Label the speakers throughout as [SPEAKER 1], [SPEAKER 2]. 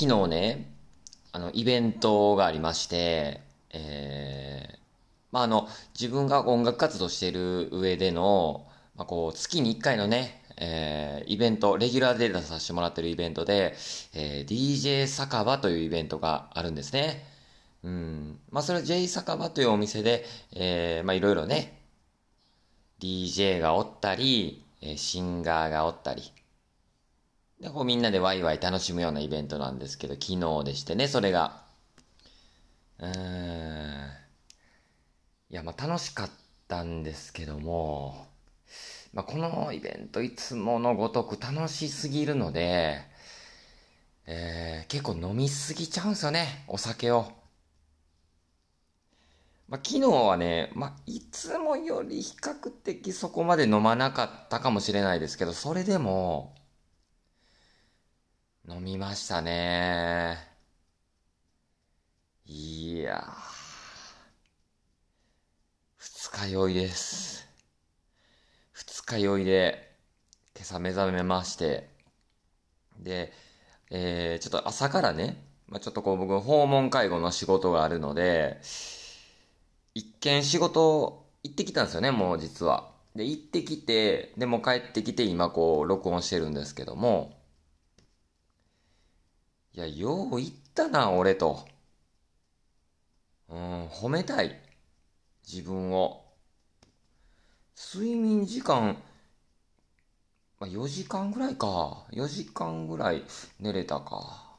[SPEAKER 1] 昨日ね、あの、イベントがありまして、えー、まあ、あの、自分が音楽活動している上での、まあ、こう、月に1回のね、えー、イベント、レギュラーで出させてもらってるイベントで、えー、DJ 酒場というイベントがあるんですね。うん。まあ、それは J 酒場というお店で、えー、まあ、いろいろね、DJ がおったり、えー、シンガーがおったり、で、こうみんなでワイワイ楽しむようなイベントなんですけど、昨日でしてね、それが。うーん。いや、まあ楽しかったんですけども、まあこのイベントいつものごとく楽しすぎるので、えー、結構飲みすぎちゃうんですよね、お酒を。まあ、昨日はね、まあ、いつもより比較的そこまで飲まなかったかもしれないですけど、それでも、飲みましたね。いや二日酔いです。二日酔いで、今朝目覚めまして、で、えー、ちょっと朝からね、まあ、ちょっとこう僕訪問介護の仕事があるので、一見仕事行ってきたんですよね、もう実は。で、行ってきて、でも帰ってきて今こう録音してるんですけども、いや、よう言ったな、俺と。うん、褒めたい。自分を。睡眠時間、まあ、4時間ぐらいか。4時間ぐらい寝れたか。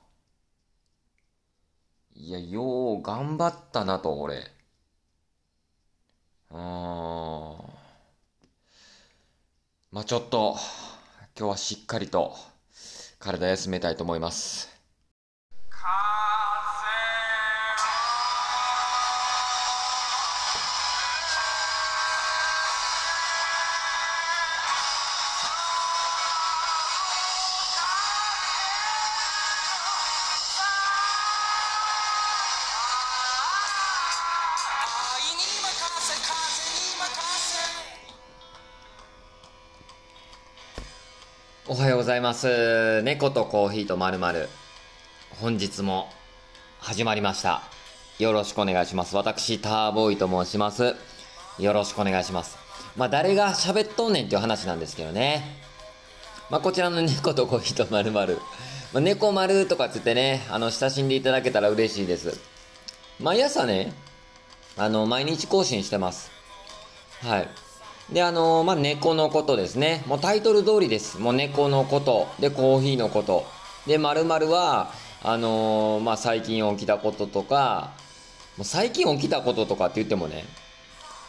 [SPEAKER 1] いや、よう頑張ったなと、俺。うーん。まあ、ちょっと、今日はしっかりと体休めたいと思います。ます。猫とコーヒーとまるまる。本日も始まりました。よろしくお願いします。私、ターボーイと申します。よろしくお願いします。まあ、誰が喋っとんねんっていう話なんですけどね。まあ、こちらの猫とコーヒーとまるまる。まあ、猫丸とかつってね、あの、親しんでいただけたら嬉しいです。毎朝ね、あの、毎日更新してます。はい。で、あのー、まあ、猫のことですね。もうタイトル通りです。もう猫のこと。で、コーヒーのこと。で、〇〇は、あのー、まあ、最近起きたこととか、もう最近起きたこととかって言ってもね、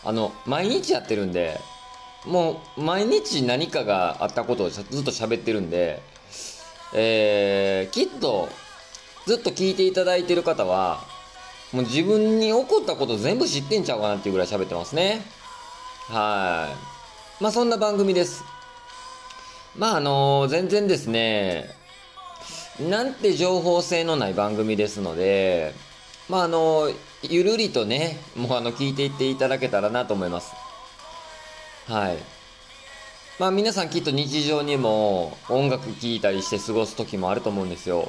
[SPEAKER 1] あの、毎日やってるんで、もう毎日何かがあったことをずっと喋ってるんで、えー、きっとずっと聞いていただいてる方は、もう自分に起こったこと全部知ってんちゃうかなっていうぐらい喋ってますね。はい。まあそんな番組です。まああのー、全然ですね、なんて情報性のない番組ですので、まああのー、ゆるりとね、もうあの、聞いていっていただけたらなと思います。はい。まあ皆さんきっと日常にも音楽聴いたりして過ごす時もあると思うんですよ。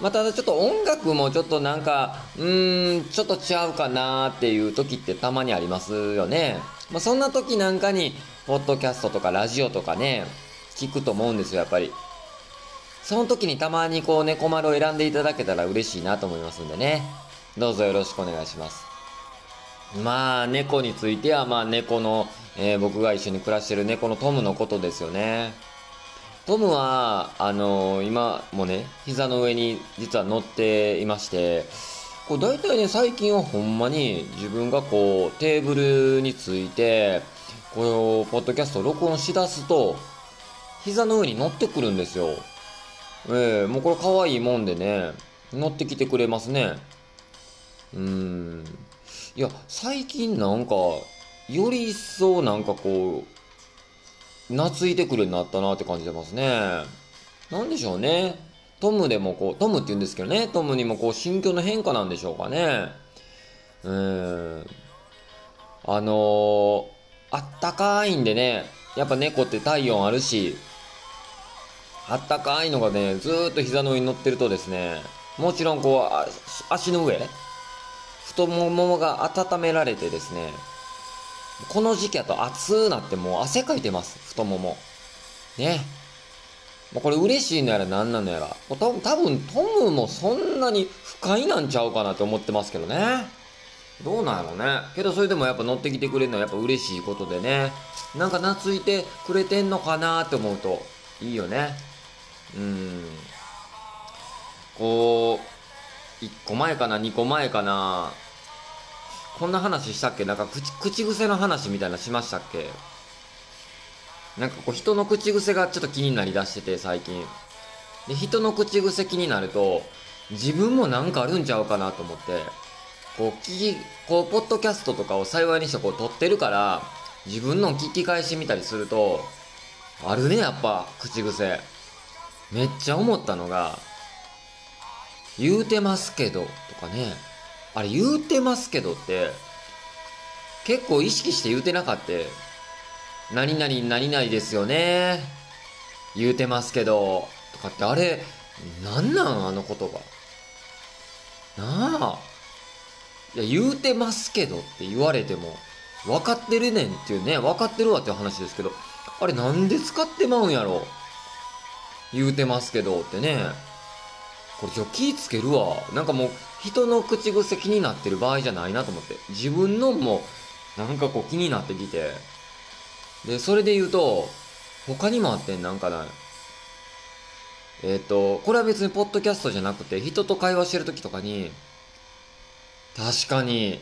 [SPEAKER 1] まあ、ただちょっと音楽もちょっとなんか、うーん、ちょっとちゃうかなっていう時ってたまにありますよね。まあ、そんな時なんかに、ポッドキャストとかラジオとかね、聞くと思うんですよ、やっぱり。その時にたまにこう、猫丸を選んでいただけたら嬉しいなと思いますんでね。どうぞよろしくお願いします。まあ、猫については、まあ、猫の、えー、僕が一緒に暮らしてる猫のトムのことですよね。トムは、あのー、今もね、膝の上に実は乗っていまして、こう大体ね、最近はほんまに自分がこう、テーブルについて、こう、ポッドキャスト録音しだすと、膝の上に乗ってくるんですよ。ええー、もうこれ可愛いもんでね、乗ってきてくれますね。うーん。いや、最近なんか、より一層なんかこう、懐いてくるようになったなって感じてますね。なんでしょうね。トムでもこう、トムって言うんですけどね、トムにもこう、心境の変化なんでしょうかね。うん。あのー、あったかいんでね、やっぱ猫って体温あるし、あったかいのがね、ずーっと膝の上に乗ってるとですね、もちろんこう、足の上、太ももが温められてですね、この時期だと暑なってもう汗かいてます、太もも。ね。もうこれ嬉しいのやら何なのやら。多分トムもそんなに不快なんちゃうかなって思ってますけどね。どうなんやろね。けどそれでもやっぱ乗ってきてくれるのはやっぱ嬉しいことでね。なんか懐いてくれてんのかなって思うといいよね。うん。こう、1個前かな、2個前かな。こんな話したっけ？なんか口、口癖の話みたいなしましたっけ？なんかこう人の口癖がちょっと気になりだしてて最近。で、人の口癖気になると、自分もなんかあるんちゃうかなと思って、こう聞き、こう、ポッドキャストとかを幸いにしてこう撮ってるから、自分の聞き返し見たりすると、あるね、やっぱ、口癖。めっちゃ思ったのが、言うてますけど、とかね。あれ、言うてますけどって、結構意識して言うてなかった。何々何々ですよね。言うてますけど、とかってあれ、なんなんあの言葉。なあ。いや、言うてますけどって言われても、分かってるねんっていうね、分かってるわっていう話ですけど、あれなんで使ってまうんやろ言うてますけどってね。これ今日気ぃつけるわ。なんかもう人の口癖気になってる場合じゃないなと思って。自分のもなんかこう気になってきて。で、それで言うと、他にもあってん、なんかな。えっ、ー、と、これは別にポッドキャストじゃなくて、人と会話してる時とかに、確かに、っ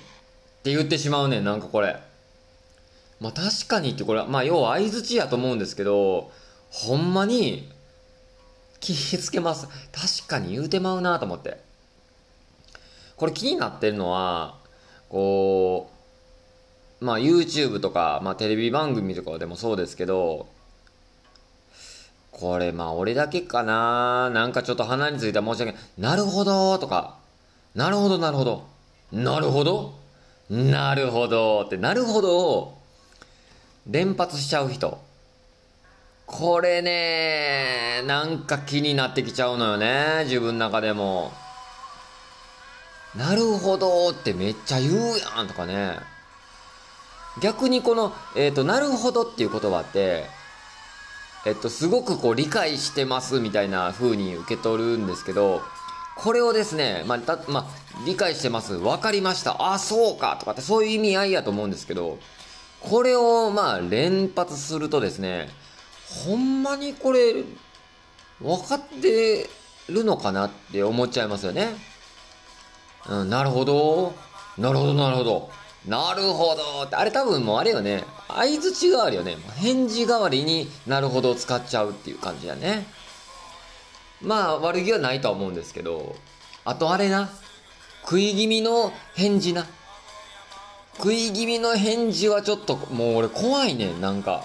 [SPEAKER 1] て言ってしまうねん、なんかこれ。まあ確かにってこれは、まあ要は相づちやと思うんですけど、ほんまに、気ぃつけます。確かに言うてまうなと思って。これ気になってるのは、こう、まあ YouTube とか、まあテレビ番組とかでもそうですけど、これまあ俺だけかななんかちょっと鼻についた申し訳ない。なるほどとか、なるほどなるほど。なるほどなるほどって、なるほどを連発しちゃう人。これね、なんか気になってきちゃうのよね、自分の中でも。なるほどってめっちゃ言うやんとかね。逆にこの、えっ、ー、と、なるほどっていう言葉って、えっと、すごくこう理解してますみたいな風に受け取るんですけど、これをですね、まあ、た、まあ、理解してます。わかりました。あ、そうかとかってそういう意味合いやと思うんですけど、これをまあ連発するとですね、ほんまにこれ、分かってるのかなって思っちゃいますよね。うん、なるほど。なるほど、なるほど。なるほどって、あれ多分もうあれよね。相づち代わりよね。返事代わりになるほど使っちゃうっていう感じだね。まあ悪気はないとは思うんですけど、あとあれな。食い気味の返事な。食い気味の返事はちょっともう俺怖いねん、なんか。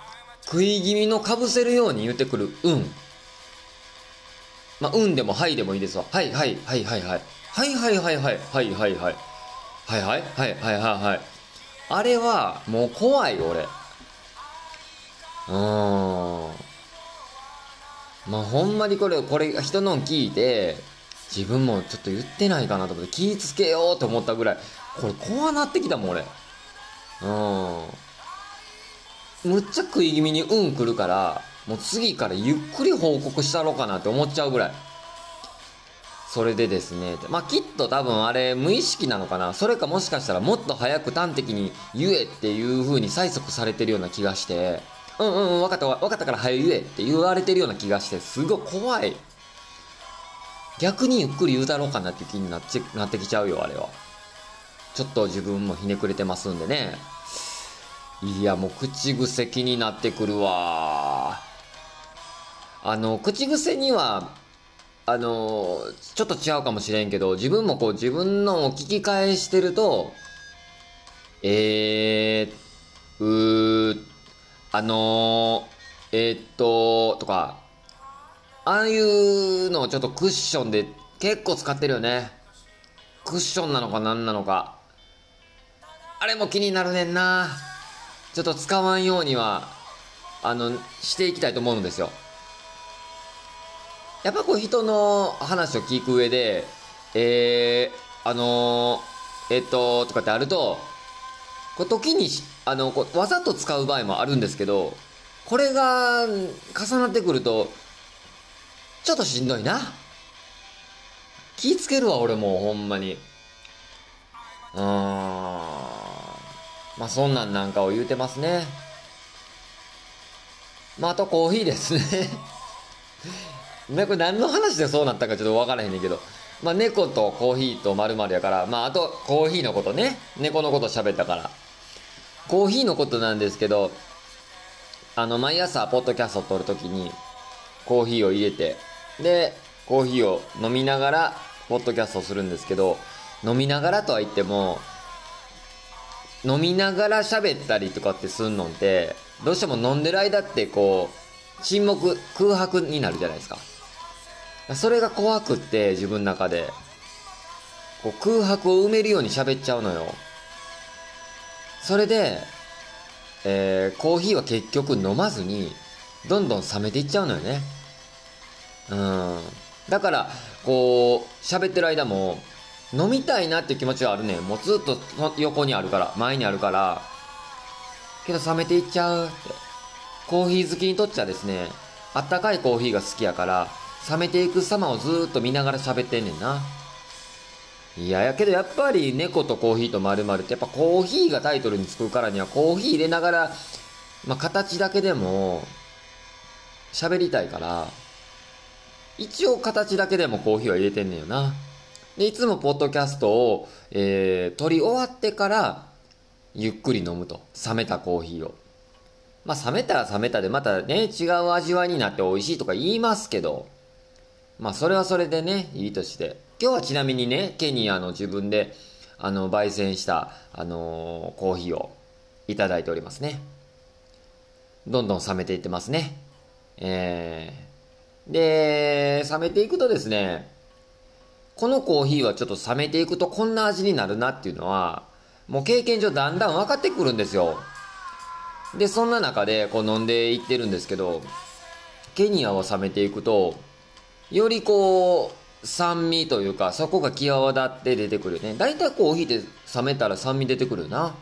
[SPEAKER 1] 食い気味のかぶせるように言ってくる、うん。まあ、うんでもはいでもいいですわ。はいはいはいはいはい。はいはいはいはいはいはいはい。はいはいはいはいはいはい。あれは、もう怖い俺。うーん。まあほんまにこれ、これ人の聞いて、自分もちょっと言ってないかなと思って気ぃつけようと思ったぐらい、これ怖なってきたもん俺。うん。むっちゃ食い気味にうん来るから、もう次からゆっくり報告したろうかなって思っちゃうぐらい。それでですね、まあ、きっと多分あれ無意識なのかな。それかもしかしたらもっと早く端的に言えっていう風に催促されてるような気がして、うんうんうん、分かった、分かったから早言えって言われてるような気がして、すごい怖い。逆にゆっくり言うだろうかなって気になってなってきちゃうよ、あれは。ちょっと自分もひねくれてますんでね。いや、もう口癖気になってくるわ。あの、口癖には、あの、ちょっと違うかもしれんけど、自分もこう自分のを聞き返してると、えー、うー、あのー、えー、っと、とか、ああいうのをちょっとクッションで結構使ってるよね。クッションなのか何なのか。あれも気になるねんな。ちょっと使わんようには、あの、していきたいと思うんですよ。やっぱこう人の話を聞く上で、えー、あのー、えっと、とかってあると、こう時にしあのこうわざと使う場合もあるんですけどこれが重なってくるとちょっとしんどいな。気ぃつけるわ俺もほんまに。うー。んまあそんなんなんかを言うてますね。まああとコーヒーですね。ねこれ何の話でそうなったかちょっと分からへんねんけど。まあ猫とコーヒーとまるやから。まああとコーヒーのことね。猫のこと喋ったから。コーヒーのことなんですけど、あの、毎朝、ポッドキャストを撮るときに、コーヒーを入れて、で、コーヒーを飲みながら、ポッドキャストをするんですけど、飲みながらとは言っても、飲みながら喋ったりとかってすんのって、どうしても飲んでる間ってこう、沈黙、空白になるじゃないですか。それが怖くって、自分の中で。こう空白を埋めるように喋っちゃうのよ。それで、えー、コーヒーは結局飲まずに、どんどん冷めていっちゃうのよね。うん。だから、こう、喋ってる間も、飲みたいなっていう気持ちはあるねもうずっと横にあるから、前にあるから、けど冷めていっちゃうって。コーヒー好きにとっちゃですね、あったかいコーヒーが好きやから、冷めていく様をずっと見ながら喋ってんねんな。いや、やけどやっぱり猫とコーヒーと〇〇ってやっぱコーヒーがタイトルにつくからにはコーヒー入れながら、まあ形だけでも喋りたいから、一応形だけでもコーヒーは入れてんねんよな。で、いつもポッドキャストを、えー、撮り終わってから、ゆっくり飲むと。冷めたコーヒーを。まあ冷めたら冷めたでまたね、違う味わいになって美味しいとか言いますけど、まあそれはそれでね、いいとして。今日はちなみにね、ケニアの自分で、あの、焙煎した、あのー、コーヒーをいただいておりますね。どんどん冷めていってますね。えー、で、冷めていくとですね、このコーヒーはちょっと冷めていくとこんな味になるなっていうのは、もう経験上だんだん分かってくるんですよ。で、そんな中でこう飲んでいってるんですけど、ケニアを冷めていくと、よりこう、酸味というか、そこが際立って出てくるよね。大体コーヒーって冷めたら酸味出てくるよな。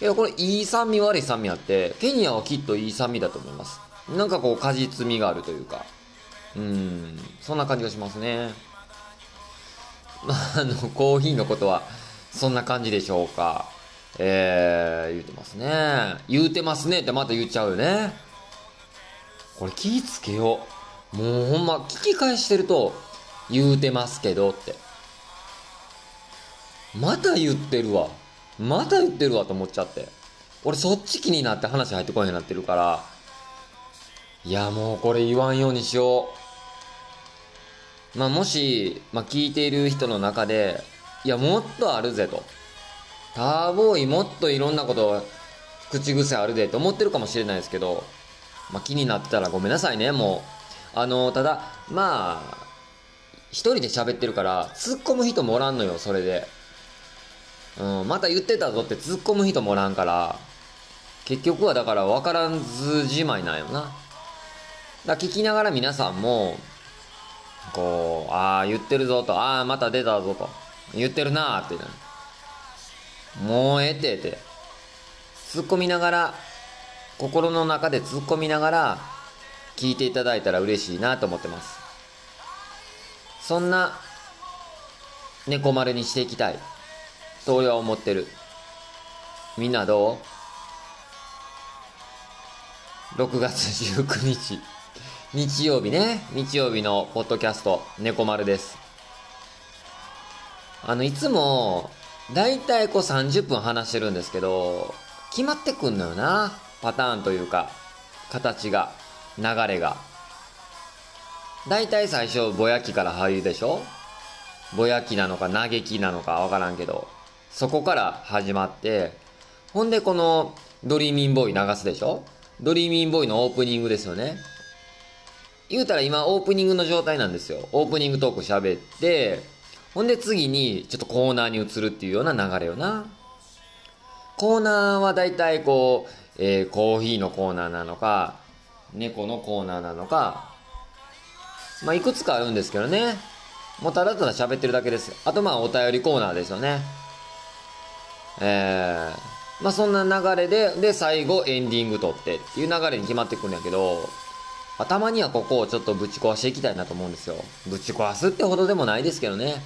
[SPEAKER 1] いや、これいい酸味悪い酸味あって、ケニアはきっといい酸味だと思います。なんかこう果実味があるというか。うん、そんな感じがしますね。まあ、あの、コーヒーのことは、そんな感じでしょうか。えー、言うてますね。言うてますねってまた言っちゃうよね。これ気ぃつけよう。もうほんま聞き返してると、言うてますけどって。また言ってるわ。また言ってるわと思っちゃって。俺そっち気になって話入ってこいになってるから。いやもうこれ言わんようにしよう。まあもし、まあ聞いている人の中で、いやもっとあるぜと。ターボーイもっといろんなこと口癖あるでと思ってるかもしれないですけど、まあ気になってたらごめんなさいね、もう。あの、ただ、まあ、一人で喋ってるから、突っ込む人もおらんのよ、それで。うん、また言ってたぞって突っ込む人もおらんから、結局はだから分からんずじまいなんよな。だ聞きながら皆さんも、こう、ああ、言ってるぞと、ああ、また出たぞと、言ってるなーってなもうええてって。突っ込みながら、心の中で突っ込みながら、聞いていただいたら嬉しいなと思ってます。そんな猫丸にしていきたいと俺は思ってるみんなどう ?6 月19日日曜日ね。日曜日のポッドキャスト猫丸です。あのいつもだいたいこう30分話してるんですけど決まってくんのよな。パターンというか形が流れが。大体最初ぼやきから入るでしょ？ぼやきなのか嘆きなのかわからんけどそこから始まってほんでこのドリーミンボーイ流すでしょ？ドリーミンボーイのオープニングですよね。言うたら今オープニングの状態なんですよ。オープニングトーク喋ってほんで次にちょっとコーナーに移るっていうような流れよな。コーナーは大体こう、えー、コーヒーのコーナーなのか猫のコーナーなのかまあいくつかあるんですけどね。もうただただ喋ってるだけです。あとまあお便りコーナーですよね。えー、まあそんな流れでで最後エンディング撮ってっていう流れに決まってくるんやけどたまにはここをちょっとぶち壊していきたいなと思うんですよ。ぶち壊すってほどでもないですけどね。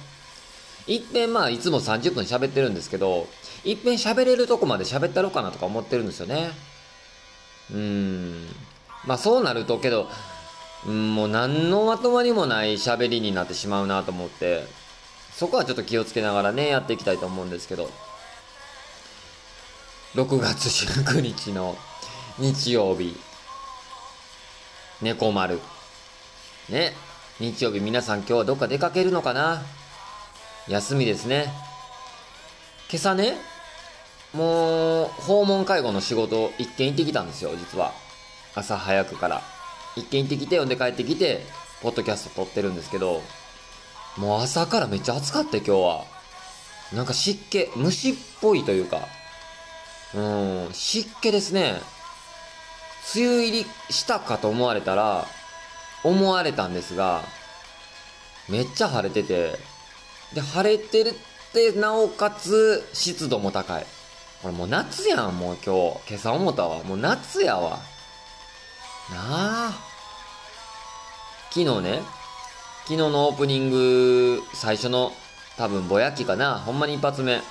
[SPEAKER 1] いっぺんまあいつも30分喋ってるんですけど、いっぺん喋れるとこまで喋ったろうかなとか思ってるんですよね。うーん。まあそうなるとけど、うん、もう何のまとまりもない喋りになってしまうなと思って、そこはちょっと気をつけながらね、やっていきたいと思うんですけど。6月19日の日曜日。猫丸。ね。日曜日皆さん今日はどっか出かけるのかな？休みですね。今朝ね、もう、訪問介護の仕事、一件行ってきたんですよ、実は。朝早くから。一件行ってきて、呼んで帰ってきて、ポッドキャスト撮ってるんですけど、もう朝からめっちゃ暑かった今日は。なんか湿気、虫っぽいというか、うん、湿気ですね。梅雨入りしたかと思われたら、思われたんですが、めっちゃ晴れてて、で、晴れてるって、なおかつ湿度も高い。これもう夏やん、もう今日。今朝思ったわ。もう夏やわ。なあ。昨日ね、昨日のオープニング、最初の多分ぼやきかな。ほんまに一発目。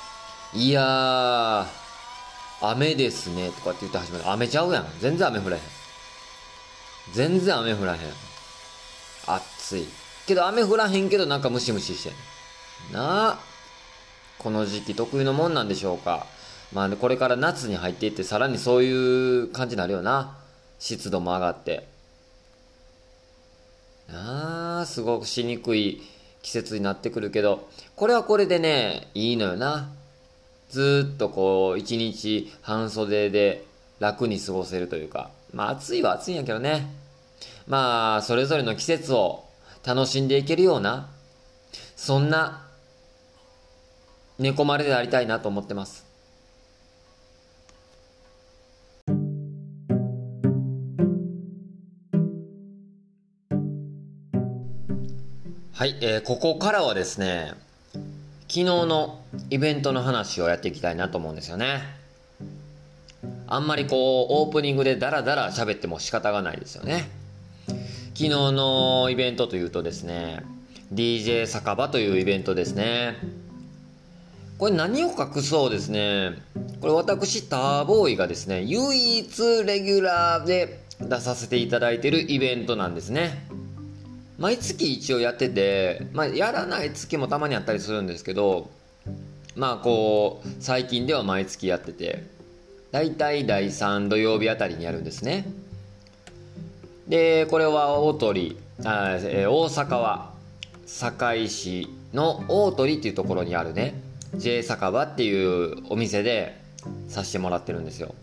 [SPEAKER 1] いやー、雨ですねとかって言って始める。雨ちゃうやん。全然雨降らへん。全然雨降らへん。暑い。けど雨降らへんけどなんかムシムシしてん。なあ。この時期得意のもんなんでしょうか。まあ、ねこれから夏に入っていってさらにそういう感じになるよな。湿度も上がって。なあ、すごくしにくい季節になってくるけど、これはこれでね、いいのよな。ずっとこう、一日半袖で楽に過ごせるというか、まあ暑いは暑いんやけどね。まあ、それぞれの季節を楽しんでいけるような、そんな、猫丸でありたいなと思ってます。はい、えー、ここからはですね、昨日のイベントの話をやっていきたいなと思うんですよね。あんまりこう、オープニングでダラダラ喋っても仕方がないですよね。昨日のイベントというとですね、DJ 酒場というイベントですね。これ何を隠そうですね。これ私、ターボーイがですね、唯一レギュラーで出させていただいてるイベントなんですね。毎月一応やってて、まあ、やらない月もたまにあったりするんですけどまあこう最近では毎月やっててだいたい第3土曜日あたりにやるんですね。でこれは大鳥あ、えー、大阪は堺市の大鳥っていうところにあるね J 酒場っていうお店でさせてもらってるんですよ。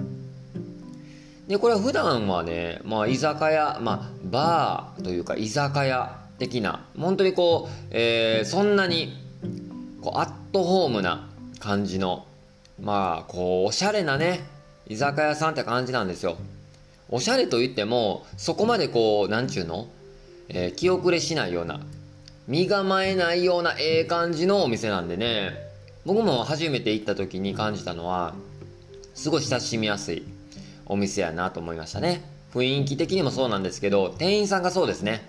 [SPEAKER 1] で、これは普段はね、まあ、居酒屋、まあ、バーというか、居酒屋的な、本当にこう、えー、そんなに、こう、アットホームな感じの、まあ、こう、おしゃれなね、居酒屋さんって感じなんですよ。おしゃれと言っても、そこまでこう、なんちゅうの？えー、気遅れしないような、身構えないようなええ感じのお店なんでね、僕も初めて行った時に感じたのは、すごい親しみやすい。お店やなと思いましたね。雰囲気的にもそうなんですけど、店員さんがそうですね。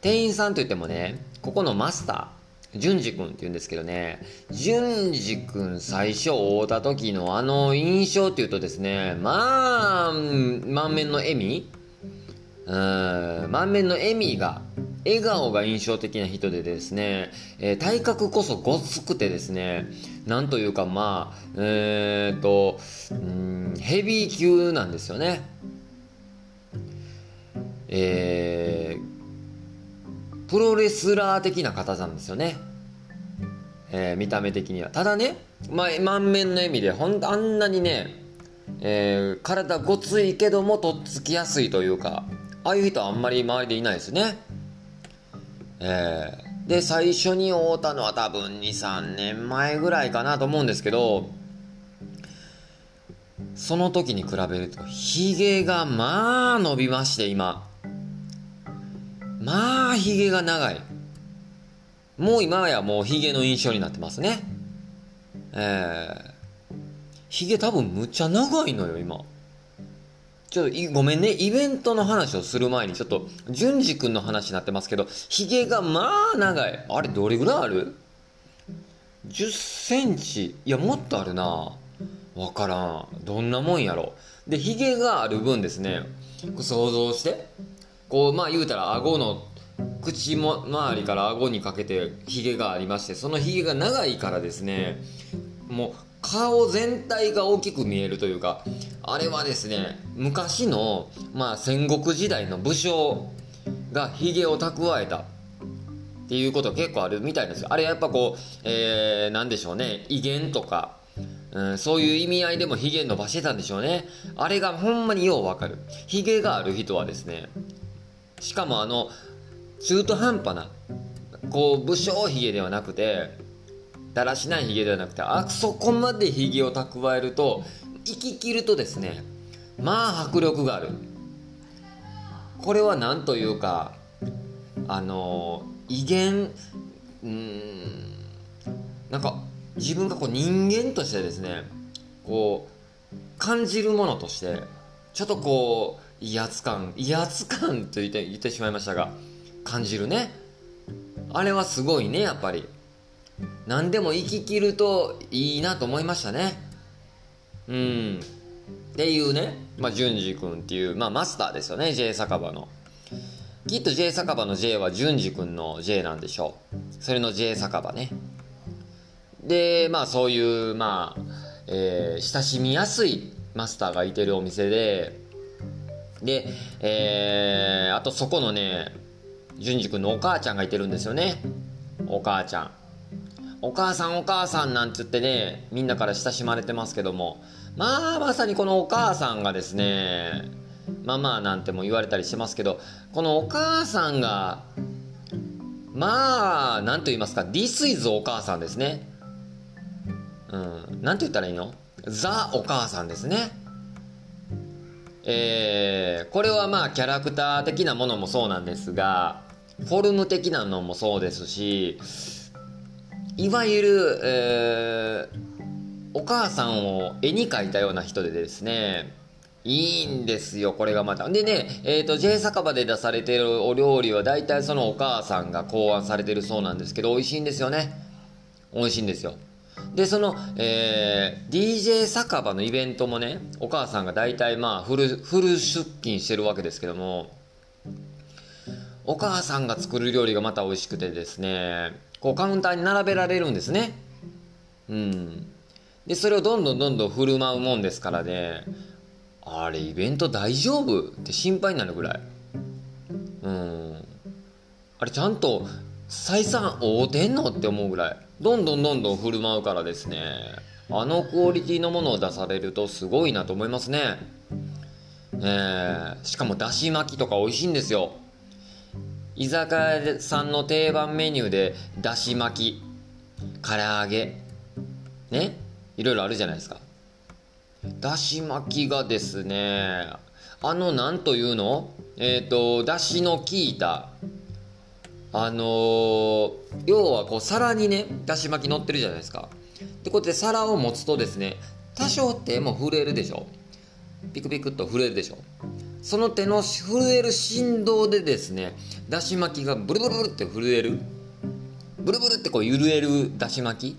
[SPEAKER 1] 店員さんといってもね、ここのマスター、淳二君って言うんですけどね、淳二君最初会うた時のあの印象っていうとですね、まあ、満面の笑みうん、満面の笑みが、笑顔が印象的な人でですね、えー、体格こそごつくてですね、なんというかまあ、えー、っと、うんヘビー級なんですよね。えー、プロレスラー的な方なんですよね。えー、見た目的には。ただね、まあ、満面の笑みで、ほんとあんなにね、えー、体ごついけどもとっつきやすいというか、ああいう人はあんまり周りでいないですね。えー、で、最初に会うたのは多分2、3年前ぐらいかなと思うんですけど、その時に比べると、ヒゲがまあ伸びまして、今。まあ、ヒゲが長い。もう今やもうヒゲの印象になってますね。えー、ヒゲ多分むっちゃ長いのよ、今。ちょっとごめんね、イベントの話をする前に、ちょっと、淳二君の話になってますけど、ヒゲがまあ長い。あれ、どれぐらいある ?10 センチ。いや、もっとあるな。わからん。どんなもんやろ。で、ヒゲがある分ですね、想像して。こう、まあ言うたら、顎の口も周りから顎にかけてヒゲがありましてそのヒゲが長いからですねもう顔全体が大きく見えるというかあれはですね昔の、まあ、戦国時代の武将がヒゲを蓄えたっていうこと結構あるみたいですよあれやっぱこう、えー、なんでしょうね威厳とかうん、そういう意味合いでもヒゲ伸ばしてたんでしょうね。あれがほんまにようわかる。ヒゲがある人はですね、しかもあの、中途半端な、こう、武将髭ではなくて、だらしない髭ではなくて、あそこまで髭を蓄えると、生き切るとですね、まあ迫力がある。これは何というか、あの、威厳、うん、なんか、自分がこう人間としてですね、こう、感じるものとして、ちょっとこう、威圧感、威圧感と言って言ってしまいましたが、感じるね。あれはすごいね、やっぱり。何でも生き切るといいなと思いましたね。うん。っていうね、まあ、淳二君っていう、まあ、マスターですよね、J 酒場の。きっと J 酒場の J は淳二君の J なんでしょう。それの J 酒場ね。で、まあ、そういう、まあ、えー、親しみやすいマスターがいてるお店で、で、えー、あとそこのね、淳二君のお母ちゃんがいてるんですよね。お母ちゃん。お母さんお母さんなんつってね、みんなから親しまれてますけども、まあまさにこのお母さんがですね、ママなんても言われたりしてますけど、このお母さんが、まあ、なんと言いますか、This is お母さんですね。うん、なんて言ったらいいの？ザお母さんですね。えー、これはまあキャラクター的なものもそうなんですが、フォルム的なのもそうですし、いわゆる、えー、お母さんを絵に描いたような人でですね、いいんですよ、これがまた。でね、えっ、ー、と、J 酒場で出されてるお料理は大体そのお母さんが考案されてるそうなんですけど、美味しいんですよね。美味しいんですよ。で、その、えー、DJ 酒場のイベントもね、お母さんが大体まあフル、フル出勤してるわけですけども、お母さんが作る料理がまた美味しくてですね、こうカウンターに並べられるんですね。うん。で、それをどんどんどんどん振る舞うもんですからね、あれ、イベント大丈夫？って心配になるぐらい。うん。あれ、ちゃんと採算合うてんの？って思うぐらい。どんどんどんどん振る舞うからですね、あのクオリティのものを出されるとすごいなと思いますね。え、しかもだし巻きとか美味しいんですよ。居酒屋さんの定番メニューでだし巻き唐揚げ。ね？いろいろあるじゃないですか。だし巻きがですねあのなんというの？えっ、ー、とだしの効いたあのー、要はこう皿にねだし巻き乗ってるじゃないですか。でこうやって皿を持つとですね多少手も震えるでしょ。ピクピクっと震えるでしょ。その手の震える振動でですねだし巻きがブルブルブルって震える。ブルブルってこう揺れるだし巻き。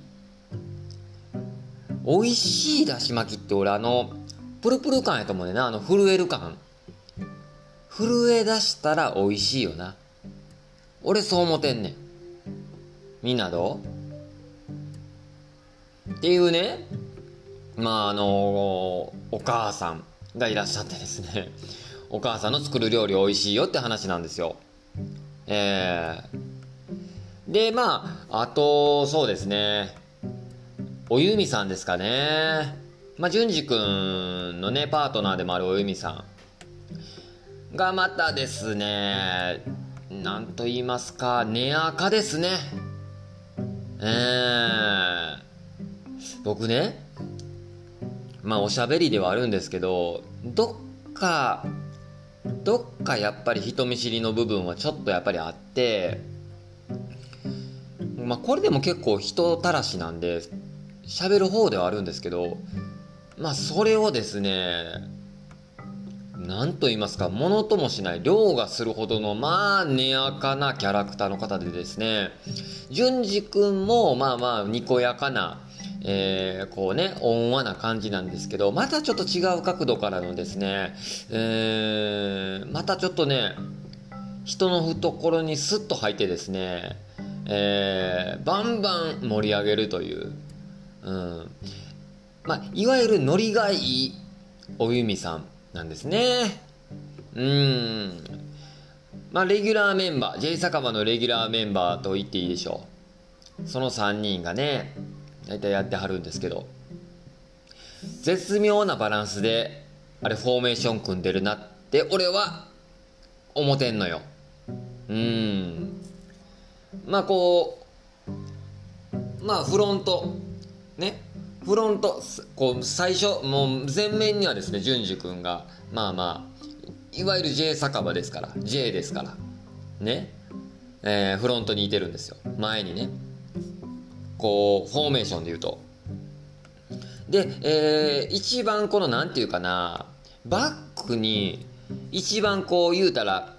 [SPEAKER 1] 美味しいだし巻きって俺あのプルプル感やと思うねんな。あの震える感。震え出したら美味しいよな。俺そう思てんねん。みんなどう？っていうね。まああのお母さんがいらっしゃってですね。お母さんの作る料理美味しいよって話なんですよ。えー、で、まあ、あと、そうですね。おゆみさんですかね。まあ、淳二くんのね、パートナーでもあるおゆみさん。がまたですね、なんと言いますか、寝垢ですね。えー、僕ね、まあおしゃべりではあるんですけど、どっか、どっかやっぱり人見知りの部分はちょっとやっぱりあって、まあこれでも結構人たらしなんで、喋る方ではあるんですけど、まあそれをですね、なんと言いますか、ものともしない、凌駕するほどの、まあ、根やかなキャラクターの方でですね、淳二くんも、まあまあ、にこやかな、えー、こうね、温和な感じなんですけど、またちょっと違う角度からのですね、えー、またちょっとね、人の懐にスッと入ってですね、えー、バンバン盛り上げるという、うん。まあ、いわゆるノリがいいおゆみさんなんですね。うん。まあ、レギュラーメンバー、J 酒場のレギュラーメンバーと言っていいでしょう。その3人がね、大体やってはるんですけど、絶妙なバランスで、あれフォーメーション組んでるなって、俺は思てんのよ。うん。まあこう、まあフロント、ね、フロント、こう、最初、もう前面にはですね、淳二君が、まあまあ、いわゆる J 酒場ですから、J ですから、ね、えー、フロントにいてるんですよ。前にね。こう、フォーメーションで言うと。で、えー、一番この、なんていうかな、バックに、一番こう言うたら、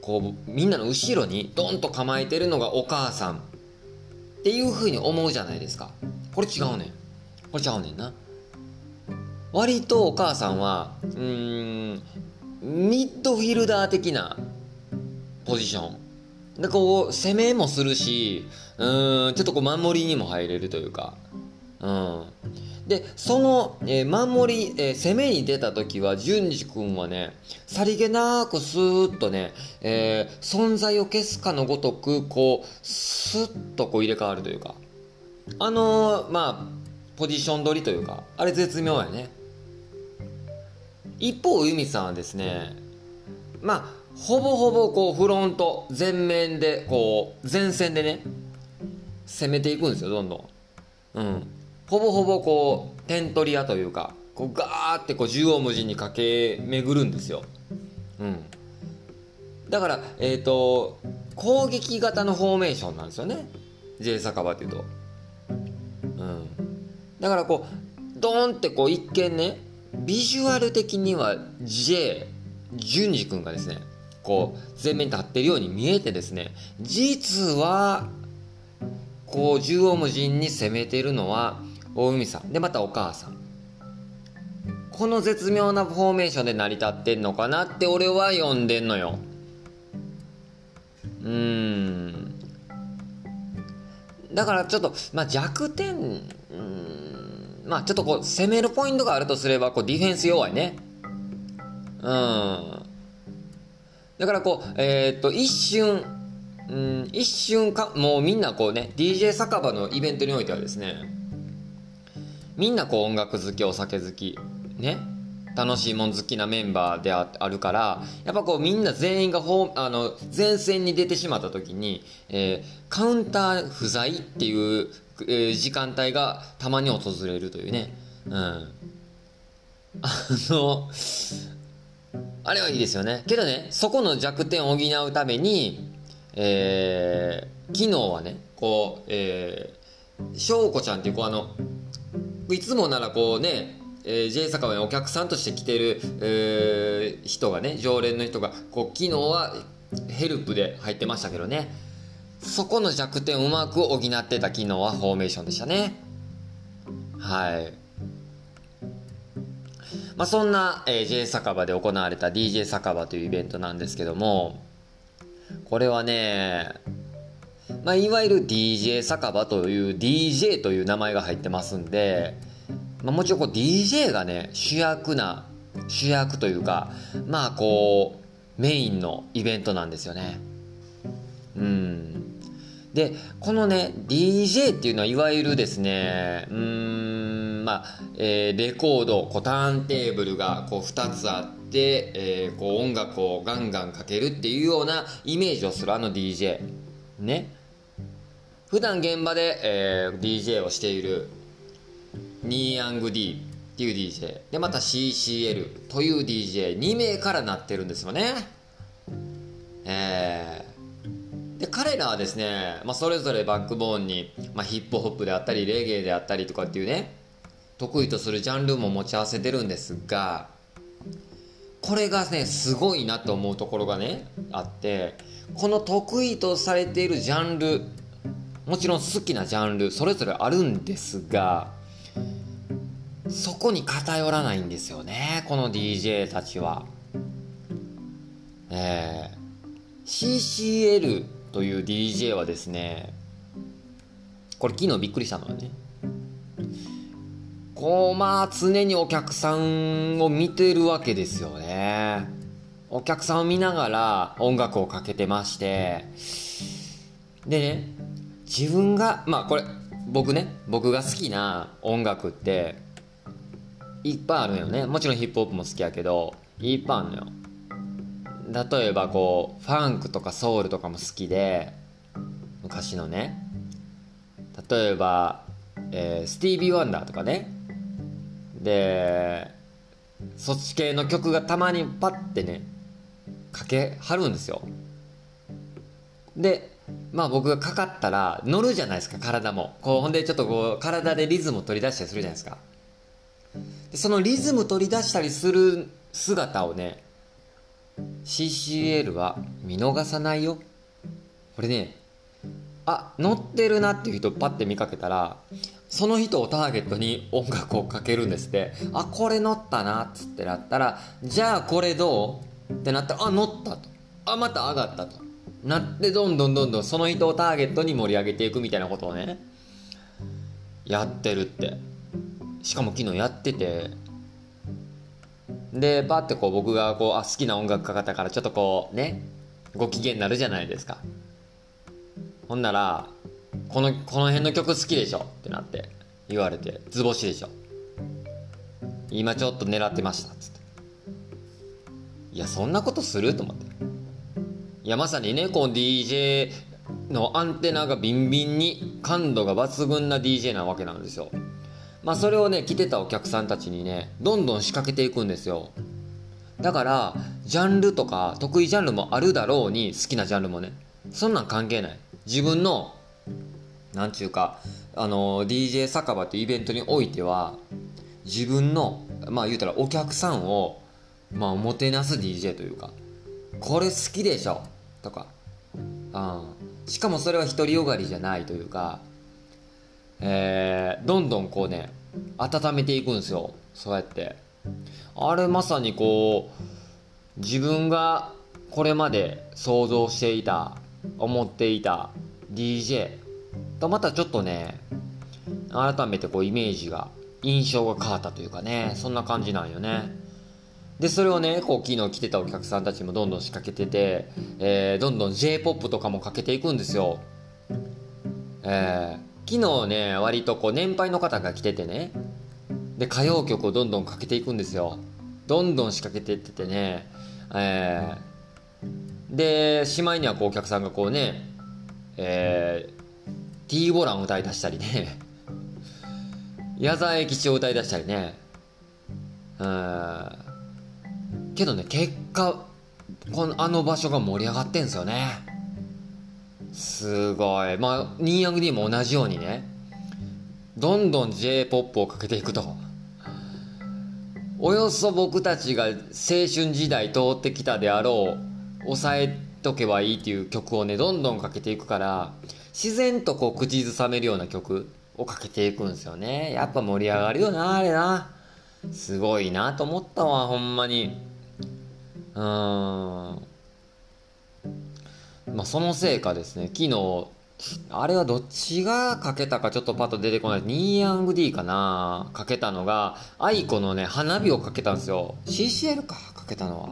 [SPEAKER 1] こう、みんなの後ろにドンと構えてるのがお母さんっていうふうに思うじゃないですか。これ違うねんこれ違うねんな割とお母さんはうんミッドフィルダー的なポジションでこう攻めもするしうん。ちょっとこう守りにも入れるというか。うん。でその、えー、守り、えー、攻めに出た時は淳二君はねさりげなくスーッとね、えー、存在を消すかのごとくこうスッとこう入れ替わるというか。あの、まあポジション取りというかあれ絶妙やね。一方由美さんはですねまあほぼほぼこうフロント前面でこう前線でね攻めていくんですよどんどん。うん。ほぼほぼこう点取り屋というかこうガーってこう縦横無尽に駆け巡るんですよ。うん。だからえっ、ー、と攻撃型のフォーメーションなんですよね。J 酒場っていうと。うん。だからこうドーンってこう一見ねビジュアル的には J 淳二君がですねこう前面に立ってるように見えてですね実はこう縦横無尽に攻めてるのは大海さん。でまたお母さん。この絶妙なフォーメーションで成り立ってんのかなって俺は読んでんのよ。うん。だからちょっとまあ弱点うん。まあちょっとこう攻めるポイントがあるとすればこうディフェンス弱いね。うん。だからこうえー、っと一瞬うん一瞬かもうみんなこうね DJ 酒場のイベントにおいてはですねみんなこう音楽好きお酒好きね楽しいもん好きなメンバーであるからやっぱこうみんな全員がほあの前線に出てしまった時に、えー、カウンター不在っていうえー、時間帯がたまに訪れるというね。うん。あの、あれはいいですよね。けどね、そこの弱点を補うために、えー、昨日はね、こう、えー、翔子ちゃんっていう子あの、いつもならこうね、えー、J 酒場にお客さんとして来てる、えー、人がね、常連の人が、こう、昨日はヘルプで入ってましたけどね、そこの弱点をうまく補ってた機能はフォーメーションでしたね。はい。まあ、そんな、えー、J 酒場で行われた DJ 酒場というイベントなんですけども、これはね、まあ、いわゆる DJ 酒場という DJ という名前が入ってますんで、まあ、もちろんこう DJ がね、主役な、主役というか、まあこう、メインのイベントなんですよね。うんでこのね DJ っていうのはいわゆるですねうんまあ、えーレコードこうターンテーブルがこう2つあって、えーこう音楽をガンガンかけるっていうようなイメージをするあの DJ ね。普段現場で、えー DJ をしているニーヤング D っていう DJ でまた CCL という DJ2 名からなってるんですよね。えー。で彼らはですね、まあ、それぞれバックボーンに、まあ、ヒップホップであったりレゲエであったりとかっていうね得意とするジャンルも持ち合わせてるんですがこれがねすごいなと思うところがねあってこの得意とされているジャンルもちろん好きなジャンルそれぞれあるんですがそこに偏らないんですよねこの DJ たちは。えー CCL という DJ はですねこれ昨日びっくりしたのはねこうまあ常にお客さんを見てるわけですよね。お客さんを見ながら音楽をかけてまして。でね自分がまあこれ僕ね僕が好きな音楽っていっぱいあるよね。もちろんヒップホップも好きやけどいっぱいあるのよ。例えばこうファンクとかソウルとかも好きで昔のね。例えば、えースティービー・ワンダーとかね。でそっち系の曲がたまにパッてねかけはるんですよ。でまあ僕がかかったら乗るじゃないですか体も。こうほんでちょっとこう体でリズムを取り出したりするじゃないですか。でそのリズム取り出したりする姿をね CCL は見逃さないよ。これねあ乗ってるなっていう人パッて見かけたらその人をターゲットに音楽をかけるんですって。あこれ乗ったなっつってなったらじゃあこれどうってなったらあ乗ったと。あまた上がったと。なってどんどんどんどんその人をターゲットに盛り上げていくみたいなことをねやってるって。しかも昨日やってて。でパッてこう僕がこうあ好きな音楽かかったからちょっとこうねご機嫌になるじゃないですか。ほんならこのこの辺の曲好きでしょってなって言われて図星でしょ。今ちょっと狙ってましたっつって。いやそんなことすると思って。いやまさにねこの DJ のアンテナがビンビンに感度が抜群な DJ なわけなんですよ。まあそれをね来てたお客さんたちにねどんどん仕掛けていくんですよ。だからジャンルとか得意ジャンルもあるだろうに好きなジャンルもねそんなん関係ない。自分のなんちゅうかあの DJ 酒場っていうイベントにおいては自分のまあ言うたらお客さんをまあおもてなす DJ というかこれ好きでしょとか、うん、しかもそれは独りよがりじゃないというかえーどんどんこうね温めていくんですよそうやって。あれまさにこう自分がこれまで想像していた思っていた DJ とまたちょっとね改めてこうイメージが印象が変わったというかねそんな感じなんよね。でそれをねこう昨日来てたお客さんたちもどんどん仕掛けてて、えーどんどん j p o p とかもかけていくんですよ。えー昨日ね割とこう年配の方が来ててねで歌謡曲をどんどんかけていくんですよ。どんどん仕掛けていっててねえーでしまいにはこうお客さんがこうねえー、T ボラン歌い出したりね。矢沢永吉を歌い出したりね。うんけどね結果このあの場所が盛り上がってんすよね。すごい。まあニーヤング D も同じようにねどんどん j p o p をかけていくと。およそ僕たちが青春時代通ってきたであろう抑えとけばいいっていう曲をねどんどんかけていくから自然とこう口ずさめるような曲をかけていくんですよね。やっぱ盛り上がるよなあれな。すごいなと思ったわほんまに。うん。まあそのせいかですね昨日あれはどっちがかけたかちょっとパッと出てこない。ニーヤング D かなかけたのがアイコのね花火をかけたんですよ。CCL かかけたのは。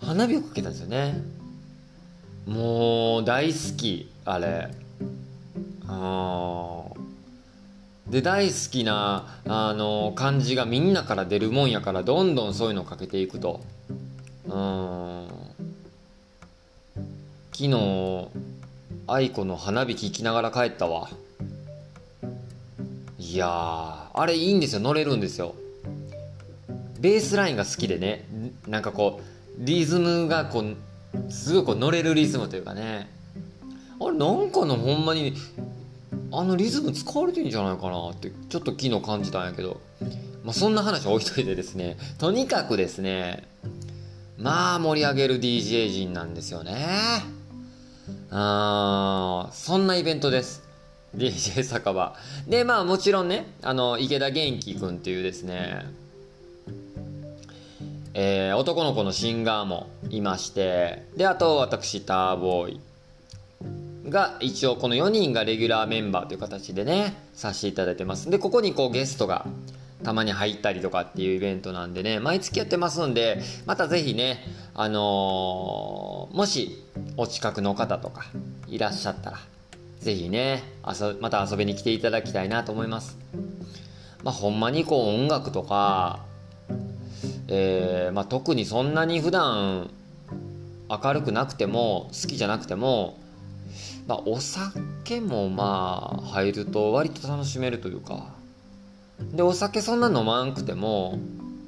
[SPEAKER 1] 花火をかけたんですよね。もう大好きあれ。あで大好きなあの感じがみんなから出るもんやからどんどんそういうのかけていくと。うん。昨日愛子の花火聞きながら帰ったわ。いやあれいいんですよ。乗れるんですよ。ベースラインが好きでね。なんかこうリズムがこうすごいこう乗れるリズムというかね。あれなんかのほんまにあのリズム使われてんじゃないかなってちょっと昨日感じたんやけど、まあ、そんな話置いといてですね。とにかくですねまあ盛り上げる DJ 陣なんですよね。あーそんなイベントです。DJ 酒場。でまあもちろんねあの池田元気くんっていうですねえー、男の子のシンガーもいましてであと私ターボーイ。が一応この4人がレギュラーメンバーという形でねさせていただいてます。でここにこうゲストがたまに入ったりとかっていうイベントなんでね毎月やってますんでまたぜひねあのー、もしお近くの方とかいらっしゃったらぜひねまた遊びに来ていただきたいなと思います。まあほんまにこう音楽とかえー、まあ、特にそんなに普段明るくなくても好きじゃなくてもまあ、お酒もまあ入ると割と楽しめるというか。でお酒そんな飲まんくても、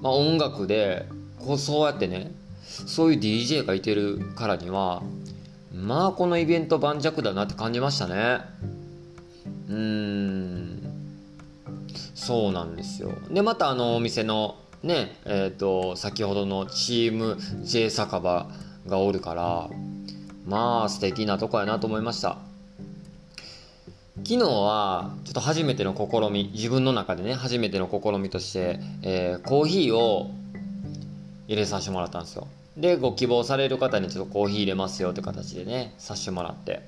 [SPEAKER 1] まあ、音楽でこうそうやってねそういう DJ がいてるからにはまあこのイベント盤石だなって感じましたね。うーん。そうなんですよ。でまたあのお店のねえっ、ー、と先ほどのチーム J 酒場がおるからまあ素敵なとこやなと思いました。昨日はちょっと初めての試み自分の中でね初めての試みとして、えー、コーヒーを入れさせてもらったんですよ。でご希望される方にちょっとコーヒー入れますよって形でねさせてもらって。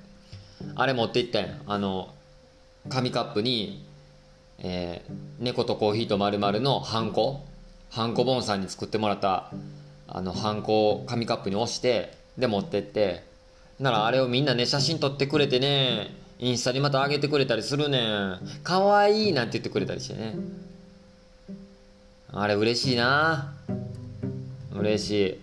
[SPEAKER 1] あれ持っていったんや。あの紙カップに、えー、猫とコーヒーとまるのハンコハンコボンさんに作ってもらったあのハンコを紙カップに押してで持ってって。ならあれをみんなね写真撮ってくれてねインスタにまた上げてくれたりするねん。かわいいなんて言ってくれたりしてね。あれ嬉しいな。嬉しい。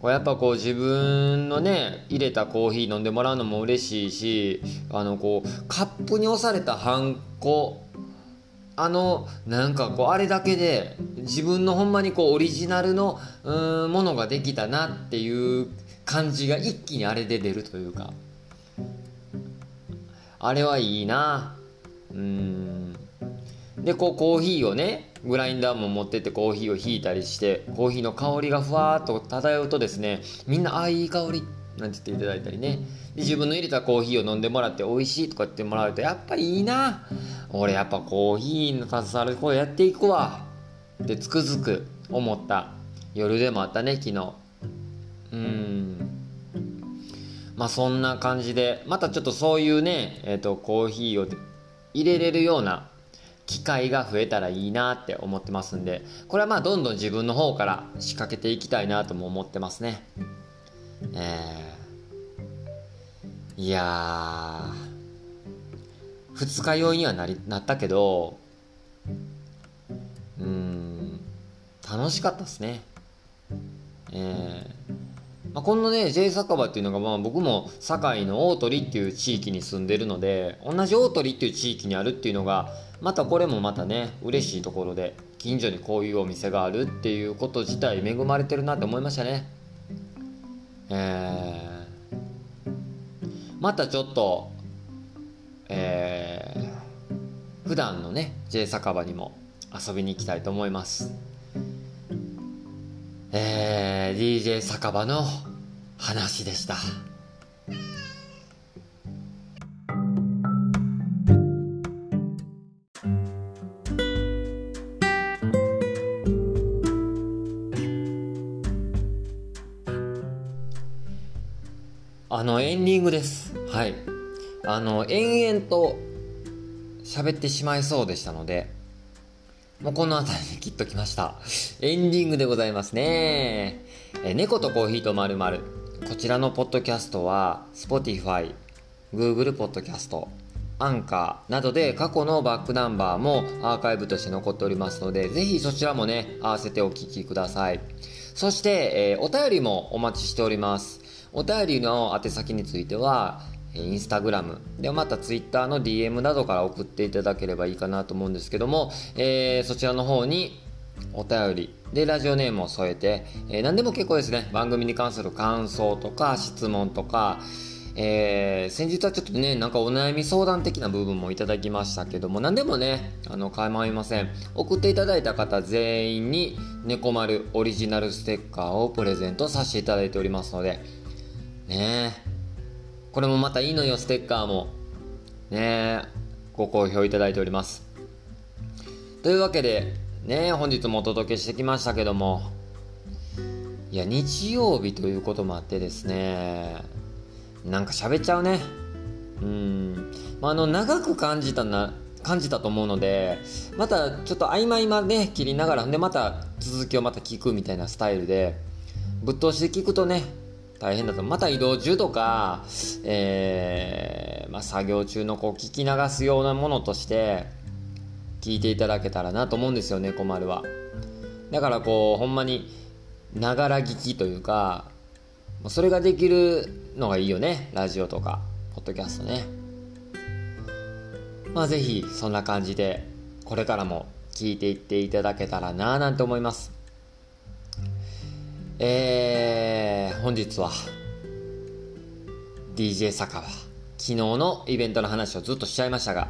[SPEAKER 1] これやっぱこう自分のね入れたコーヒー飲んでもらうのも嬉しいしあのこうカップに押されたハンコあのなんかこうあれだけで自分のほんまにこうオリジナルのものができたなっていう感じが一気にあれで出るというか。あれはいいな。うん。でこうコーヒーをねグラインダーも持ってってコーヒーをひいたりしてコーヒーの香りがふわっと漂うとですねみんなああいい香り。ってなんて言っていただいたりね。で自分の入れたコーヒーを飲んでもらって美味しいとか言ってもらうとやっぱりいいな。俺やっぱコーヒーの携わるこうやっていくわ。ってつくづく思った夜でもあったね昨日。うん。まあそんな感じでまたちょっとそういうね、えーと、コーヒーを入れれるような機会が増えたらいいなって思ってますんでこれはまあどんどん自分の方から仕掛けていきたいなとも思ってますねえ。ー、いや二日酔いにはなりなったけどうん楽しかったですね。えー。まあ、このね J 酒場っていうのがまあ僕も堺の大鳥っていう地域に住んでるので同じ大鳥っていう地域にあるっていうのがまたこれもまたね嬉しいところで近所にこういうお店があるっていうこと自体恵まれてるなって思いましたね。えー、またちょっとえー、普段のね J 酒場にも遊びに行きたいと思いますえー、DJ 酒場の話でした。エンディングです。はい。あの、延々と喋ってしまいそうでしたので、もうこの辺りで切っときました。エンディングでございますね。え猫とコーヒーとまるこちらのポッドキャストは Spotify、Google ポッドキャスト、アンカーなどで過去のバックナンバーもアーカイブとして残っておりますので、ぜひそちらもね、合わせてお聞きください。そして、えー、お便りもお待ちしております。お便りの宛先については、インスタグラムでまたツイッターの DM などから送っていただければいいかなと思うんですけども、えー、そちらの方にお便りでラジオネームを添えて、えー、何でも結構ですね。番組に関する感想とか質問とか、えー、先日はちょっとねなんかお悩み相談的な部分もいただきましたけども何でもねあの構いません。送っていただいた方全員に猫丸オリジナルステッカーをプレゼントさせていただいておりますのでねこれもまたいいのよ、ステッカーも。ねご好評いただいております。というわけで、ね本日もお届けしてきましたけども、いや、日曜日ということもあってですね、なんか喋っちゃうね。うん。まあ、あの、長く感じたな、感じたと思うので、またちょっと合間合間ね、切りながら、で、また続きをまた聞くみたいなスタイルで、ぶっ通しで聞くとね、大変だと。また移動中とか、えー、まあ、作業中のこう聞き流すようなものとして聞いていただけたらなと思うんですよ猫丸は。だからこうほんまにながら聞きというかそれができるのがいいよねラジオとかポッドキャストね。まあぜひそんな感じでこれからも聞いていっていただけたらなぁなんて思います。えー、本日は DJ 酒場。昨日のイベントの話をずっとしちゃいましたが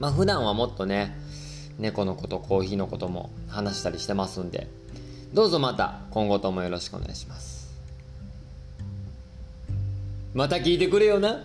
[SPEAKER 1] まあ普段はもっとね猫のことコーヒーのことも話したりしてますんでどうぞまた今後ともよろしくお願いします。また聞いてくれよな。